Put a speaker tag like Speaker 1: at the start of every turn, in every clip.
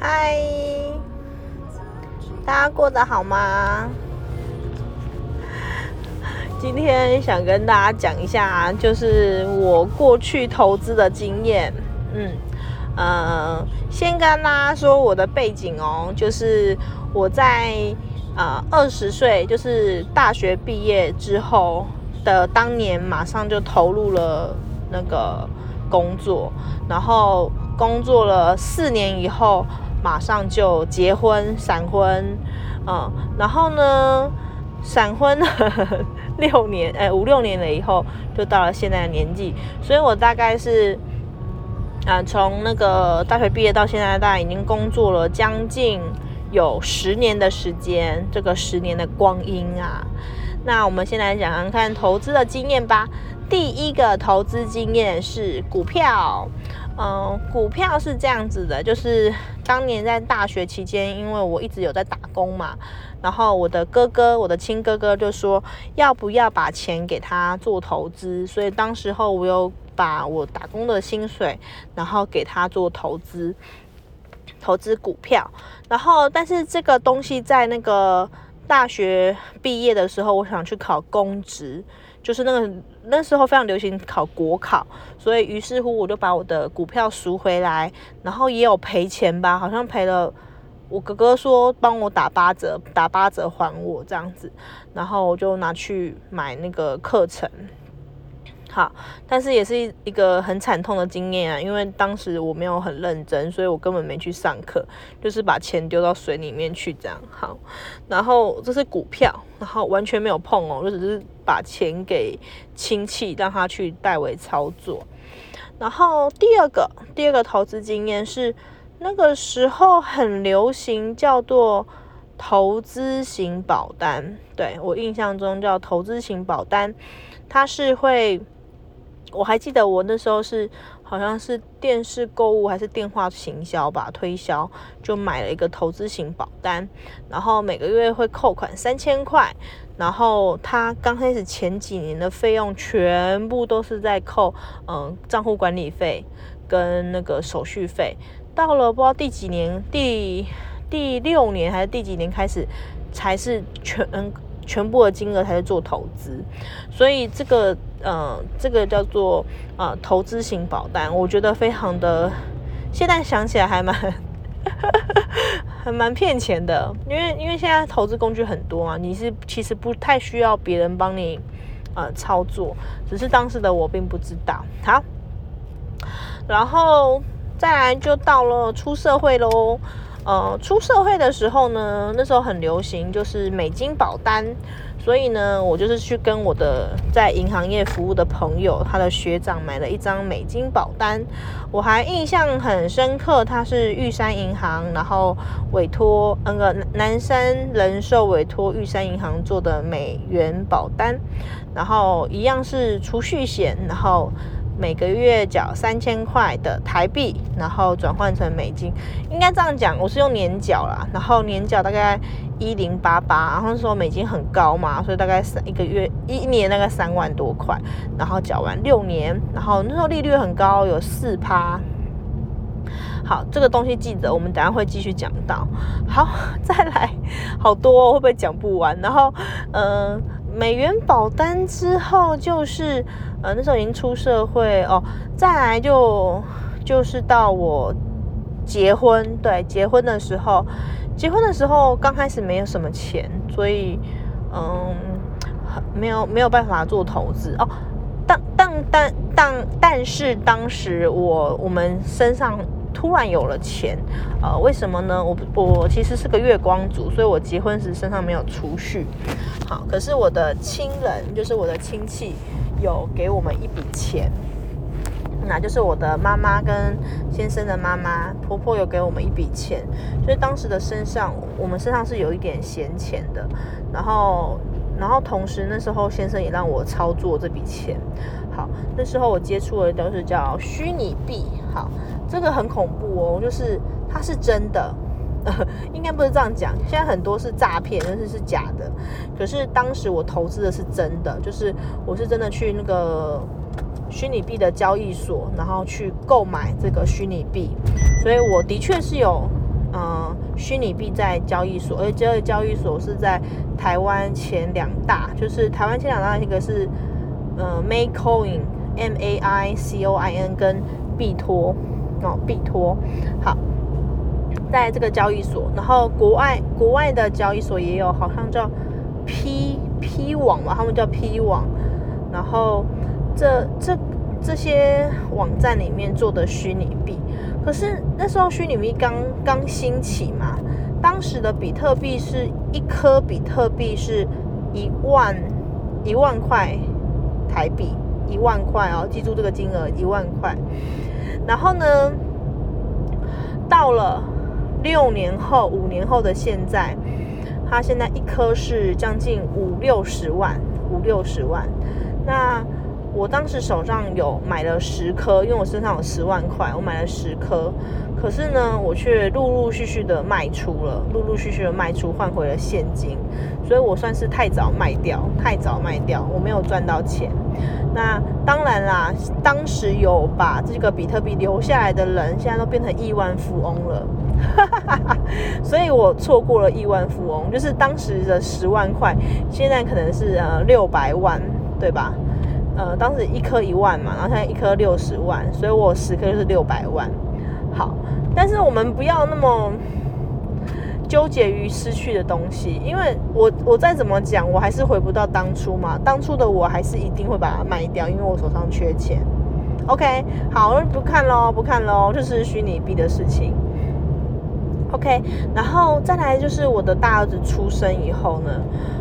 Speaker 1: 嗨，大家过得好吗？今天想跟大家讲一下，就是我过去投资的经验。嗯，呃，先跟大家说我的背景哦，就是我在呃二十岁，就是大学毕业之后的当年，马上就投入了那个工作，然后工作了四年以后。马上就结婚闪婚，嗯，然后呢，闪婚六年，哎，五六年了以后，就到了现在的年纪，所以我大概是，啊，从那个大学毕业到现在，大概已经工作了将近有十年的时间，这个十年的光阴啊，那我们先来讲讲看投资的经验吧。第一个投资经验是股票。嗯，股票是这样子的，就是当年在大学期间，因为我一直有在打工嘛，然后我的哥哥，我的亲哥哥就说要不要把钱给他做投资，所以当时候我有把我打工的薪水，然后给他做投资，投资股票，然后但是这个东西在那个大学毕业的时候，我想去考公职。就是那个那时候非常流行考国考，所以于是乎我就把我的股票赎回来，然后也有赔钱吧，好像赔了。我哥哥说帮我打八折，打八折还我这样子，然后我就拿去买那个课程。好，但是也是一个很惨痛的经验啊，因为当时我没有很认真，所以我根本没去上课，就是把钱丢到水里面去这样。好，然后这是股票，然后完全没有碰哦，就只是把钱给亲戚让他去代为操作。然后第二个，第二个投资经验是那个时候很流行叫做投资型保单，对我印象中叫投资型保单，它是会。我还记得我那时候是好像是电视购物还是电话行销吧，推销就买了一个投资型保单，然后每个月会扣款三千块，然后他刚开始前几年的费用全部都是在扣，嗯，账户管理费跟那个手续费，到了不知道第几年，第第六年还是第几年开始才是全全部的金额才是做投资，所以这个。嗯，这个叫做呃投资型保单，我觉得非常的，现在想起来还蛮 还蛮骗钱的，因为因为现在投资工具很多啊，你是其实不太需要别人帮你呃操作，只是当时的我并不知道。好，然后再来就到了出社会喽。呃，出社会的时候呢，那时候很流行就是美金保单，所以呢，我就是去跟我的在银行业服务的朋友，他的学长买了一张美金保单，我还印象很深刻，他是玉山银行，然后委托那个南山人寿委托玉山银行做的美元保单，然后一样是储蓄险，然后。每个月缴三千块的台币，然后转换成美金，应该这样讲，我是用年缴啦，然后年缴大概一零八八，然后说美金很高嘛，所以大概三一个月一年大概三万多块，然后缴完六年，然后那时候利率很高，有四趴。好，这个东西记得，我们等下会继续讲到。好，再来，好多会不会讲不完？然后，嗯。美元保单之后就是，呃，那时候已经出社会哦。再来就就是到我结婚，对，结婚的时候，结婚的时候刚开始没有什么钱，所以嗯，没有没有办法做投资哦。但但但但但是当时我我们身上。突然有了钱，呃，为什么呢？我我其实是个月光族，所以我结婚时身上没有储蓄。好，可是我的亲人，就是我的亲戚，有给我们一笔钱，那就是我的妈妈跟先生的妈妈，婆婆有给我们一笔钱，所以当时的身上，我们身上是有一点闲钱的。然后，然后同时那时候先生也让我操作这笔钱。好，那时候我接触的都是叫虚拟币。好。这个很恐怖哦，就是它是真的，应该不是这样讲。现在很多是诈骗，但是是假的。可是当时我投资的是真的，就是我是真的去那个虚拟币的交易所，然后去购买这个虚拟币，所以我的确是有呃虚拟币在交易所，而且这个交易所是在台湾前两大，就是台湾前两大一个是呃 Maycoin M A I C O I N 跟币托哦币托好。在这个交易所，然后国外国外的交易所也有，好像叫 P P 网嘛，他们叫 P 网。然后这这这些网站里面做的虚拟币，可是那时候虚拟币刚刚兴起嘛，当时的比特币是一颗比特币是一万一万块台币，一万块哦，记住这个金额一万块。然后呢，到了。六年后、五年后的现在，它现在一颗是将近五六十万，五六十万。那我当时手上有买了十颗，因为我身上有十万块，我买了十颗。可是呢，我却陆陆续续的卖出了，陆陆续续的卖出，换回了现金。所以我算是太早卖掉，太早卖掉，我没有赚到钱。那当然啦，当时有把这个比特币留下来的人，现在都变成亿万富翁了。所以我错过了亿万富翁，就是当时的十万块，现在可能是呃六百万，对吧？呃，当时一颗一万嘛，然后现在一颗六十万，所以我十颗就是六百万。好，但是我们不要那么纠结于失去的东西，因为我我再怎么讲，我还是回不到当初嘛。当初的我还是一定会把它卖掉，因为我手上缺钱。OK，好，不看喽，不看喽，就是虚拟币的事情。OK，然后再来就是我的大儿子出生以后呢，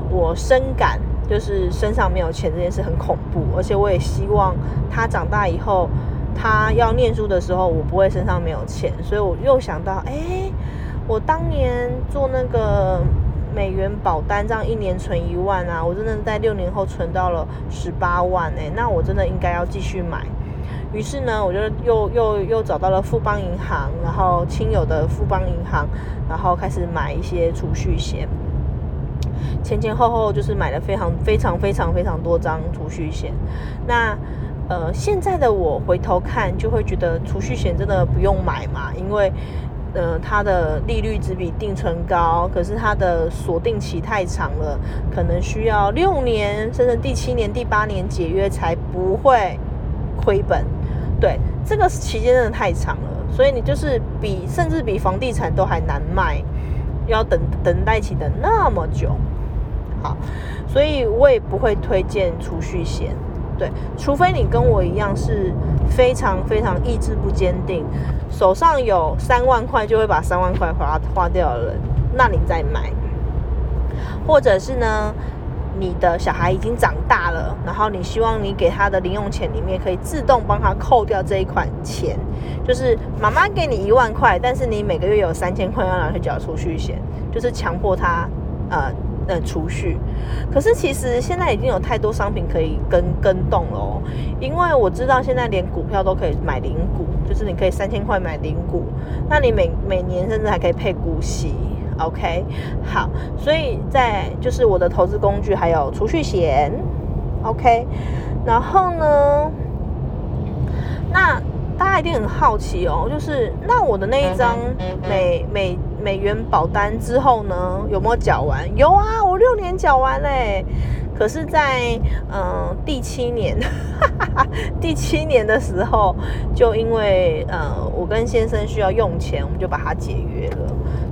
Speaker 1: 我深感就是身上没有钱这件事很恐怖，而且我也希望他长大以后，他要念书的时候，我不会身上没有钱，所以我又想到，哎，我当年做那个美元保单，这样一年存一万啊，我真的在六年后存到了十八万哎，那我真的应该要继续买。于是呢，我就又又又找到了富邦银行，然后亲友的富邦银行，然后开始买一些储蓄险。前前后后就是买了非常非常非常非常多张储蓄险。那呃，现在的我回头看，就会觉得储蓄险真的不用买嘛，因为呃，它的利率只比定存高，可是它的锁定期太长了，可能需要六年，甚至第七年、第八年解约才不会亏本。对，这个期间真的太长了，所以你就是比甚至比房地产都还难卖，要等等待期等那么久。好，所以我也不会推荐储蓄险。对，除非你跟我一样是非常非常意志不坚定，手上有三万块就会把三万块花花掉的人，那你再买。或者是呢？你的小孩已经长大了，然后你希望你给他的零用钱里面可以自动帮他扣掉这一款钱，就是妈妈给你一万块，但是你每个月有三千块要拿去缴储蓄险，就是强迫他呃呃储蓄。可是其实现在已经有太多商品可以跟跟动了哦，因为我知道现在连股票都可以买零股，就是你可以三千块买零股，那你每每年甚至还可以配股息。OK，好，所以在就是我的投资工具还有储蓄险，OK，然后呢，那大家一定很好奇哦，就是那我的那一张美美美元保单之后呢，有没有缴完？有啊，我六年缴完嘞。可是，在嗯第七年，第七年的时候，就因为呃我跟先生需要用钱，我们就把它解约了。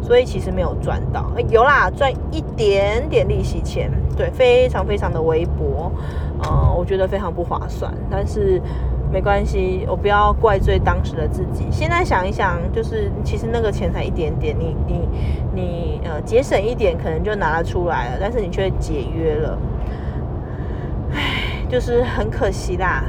Speaker 1: 所以其实没有赚到，有啦，赚一点点利息钱，对，非常非常的微薄，呃，我觉得非常不划算。但是没关系，我不要怪罪当时的自己。现在想一想，就是其实那个钱才一点点，你你你呃节省一点，可能就拿得出来了，但是你却解约了，唉，就是很可惜啦。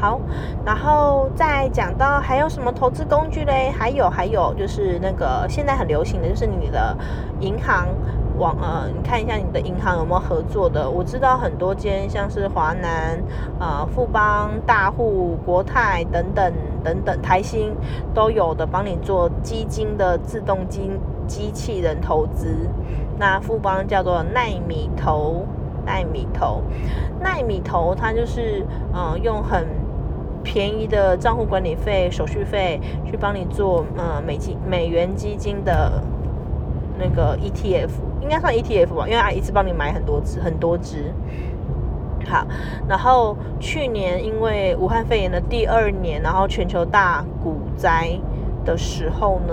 Speaker 1: 好，然后再讲到还有什么投资工具嘞？还有还有就是那个现在很流行的就是你的银行网呃，你看一下你的银行有没有合作的。我知道很多间像是华南、呃富邦、大户、国泰等等等等台新都有的帮你做基金的自动机机器人投资。那富邦叫做奈米投，奈米投，奈米投它就是呃用很。便宜的账户管理费、手续费去帮你做呃美金美元基金的那个 ETF，应该算 ETF 吧，因为它一次帮你买很多只很多只。好，然后去年因为武汉肺炎的第二年，然后全球大股灾的时候呢，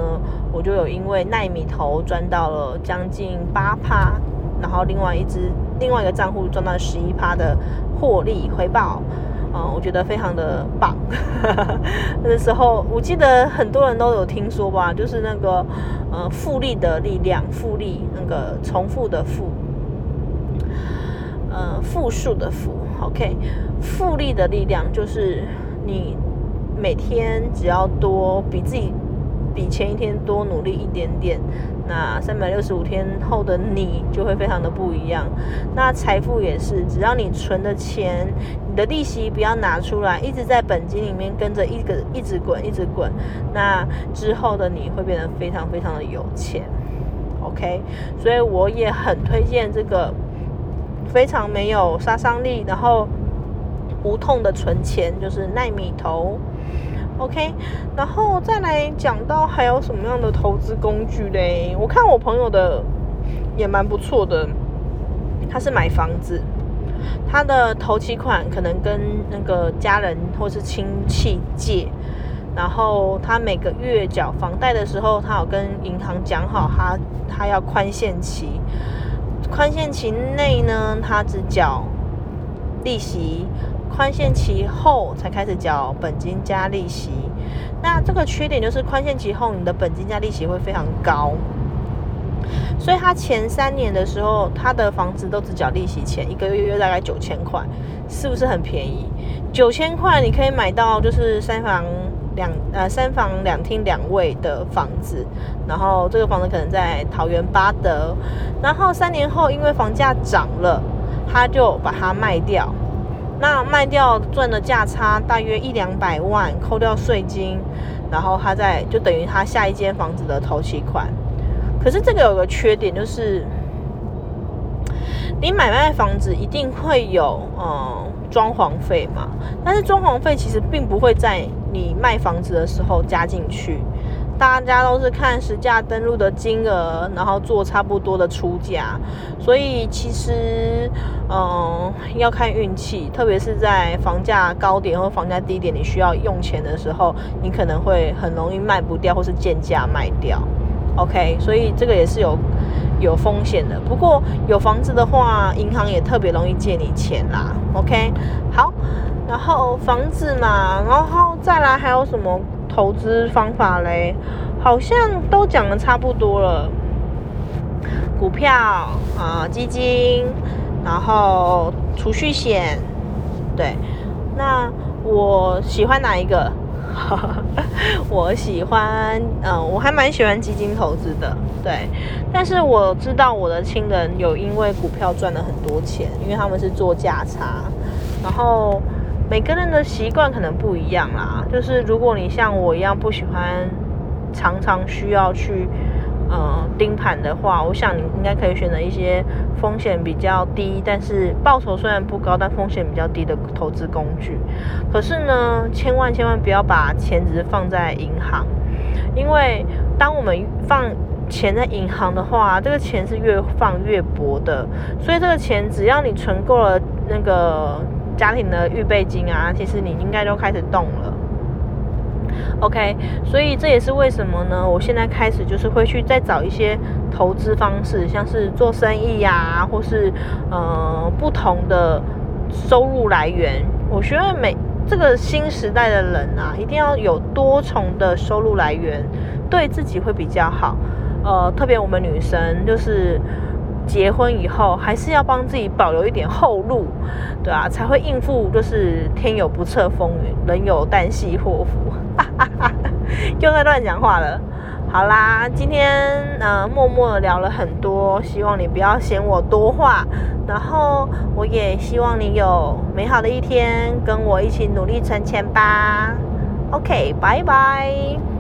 Speaker 1: 我就有因为奈米头赚到了将近八趴，然后另外一只另外一个账户赚到十一趴的获利回报，嗯，我觉得非常的棒。那时候我记得很多人都有听说吧，就是那个呃复利的力量，复利那个重复的复。呃，复数的复，OK，复利的力量就是你每天只要多比自己比前一天多努力一点点，那三百六十五天后的你就会非常的不一样。那财富也是，只要你存的钱，你的利息不要拿出来，一直在本金里面跟着一个一直滚，一直滚，那之后的你会变得非常非常的有钱，OK，所以我也很推荐这个。非常没有杀伤力，然后无痛的存钱，就是奈米头，OK。然后再来讲到还有什么样的投资工具嘞？我看我朋友的也蛮不错的，他是买房子，他的头期款可能跟那个家人或是亲戚借，然后他每个月缴房贷的时候，他有跟银行讲好，他他要宽限期。宽限期内呢，他只缴利息；宽限期后才开始缴本金加利息。那这个缺点就是宽限期后，你的本金加利息会非常高。所以他前三年的时候，他的房子都只缴利息钱，一个月约大概九千块，是不是很便宜？九千块你可以买到就是三房。两呃三房两厅两卫的房子，然后这个房子可能在桃园八德，然后三年后因为房价涨了，他就把它卖掉，那卖掉赚的价差大约一两百万，扣掉税金，然后他再就等于他下一间房子的头期款。可是这个有个缺点就是，你买卖房子一定会有嗯装潢费嘛，但是装潢费其实并不会在。你卖房子的时候加进去，大家都是看实价登录的金额，然后做差不多的出价，所以其实嗯要看运气，特别是在房价高点或房价低点，你需要用钱的时候，你可能会很容易卖不掉或是贱价卖掉。OK，所以这个也是有有风险的。不过有房子的话，银行也特别容易借你钱啦。OK，好。然后房子嘛，然后再来还有什么投资方法嘞？好像都讲的差不多了。股票啊，基金，然后储蓄险，对。那我喜欢哪一个？我喜欢，嗯，我还蛮喜欢基金投资的，对。但是我知道我的亲人有因为股票赚了很多钱，因为他们是做价差，然后。每个人的习惯可能不一样啦，就是如果你像我一样不喜欢常常需要去呃盯盘的话，我想你应该可以选择一些风险比较低，但是报酬虽然不高，但风险比较低的投资工具。可是呢，千万千万不要把钱只是放在银行，因为当我们放钱在银行的话，这个钱是越放越薄的，所以这个钱只要你存够了那个。家庭的预备金啊，其实你应该就开始动了。OK，所以这也是为什么呢？我现在开始就是会去再找一些投资方式，像是做生意呀，或是呃不同的收入来源。我觉得每这个新时代的人啊，一定要有多重的收入来源，对自己会比较好。呃，特别我们女生就是。结婚以后还是要帮自己保留一点后路，对啊，才会应付就是天有不测风云，人有旦夕祸福。又在乱讲话了。好啦，今天呃默默的聊了很多，希望你不要嫌我多话。然后我也希望你有美好的一天，跟我一起努力存钱吧。OK，拜拜。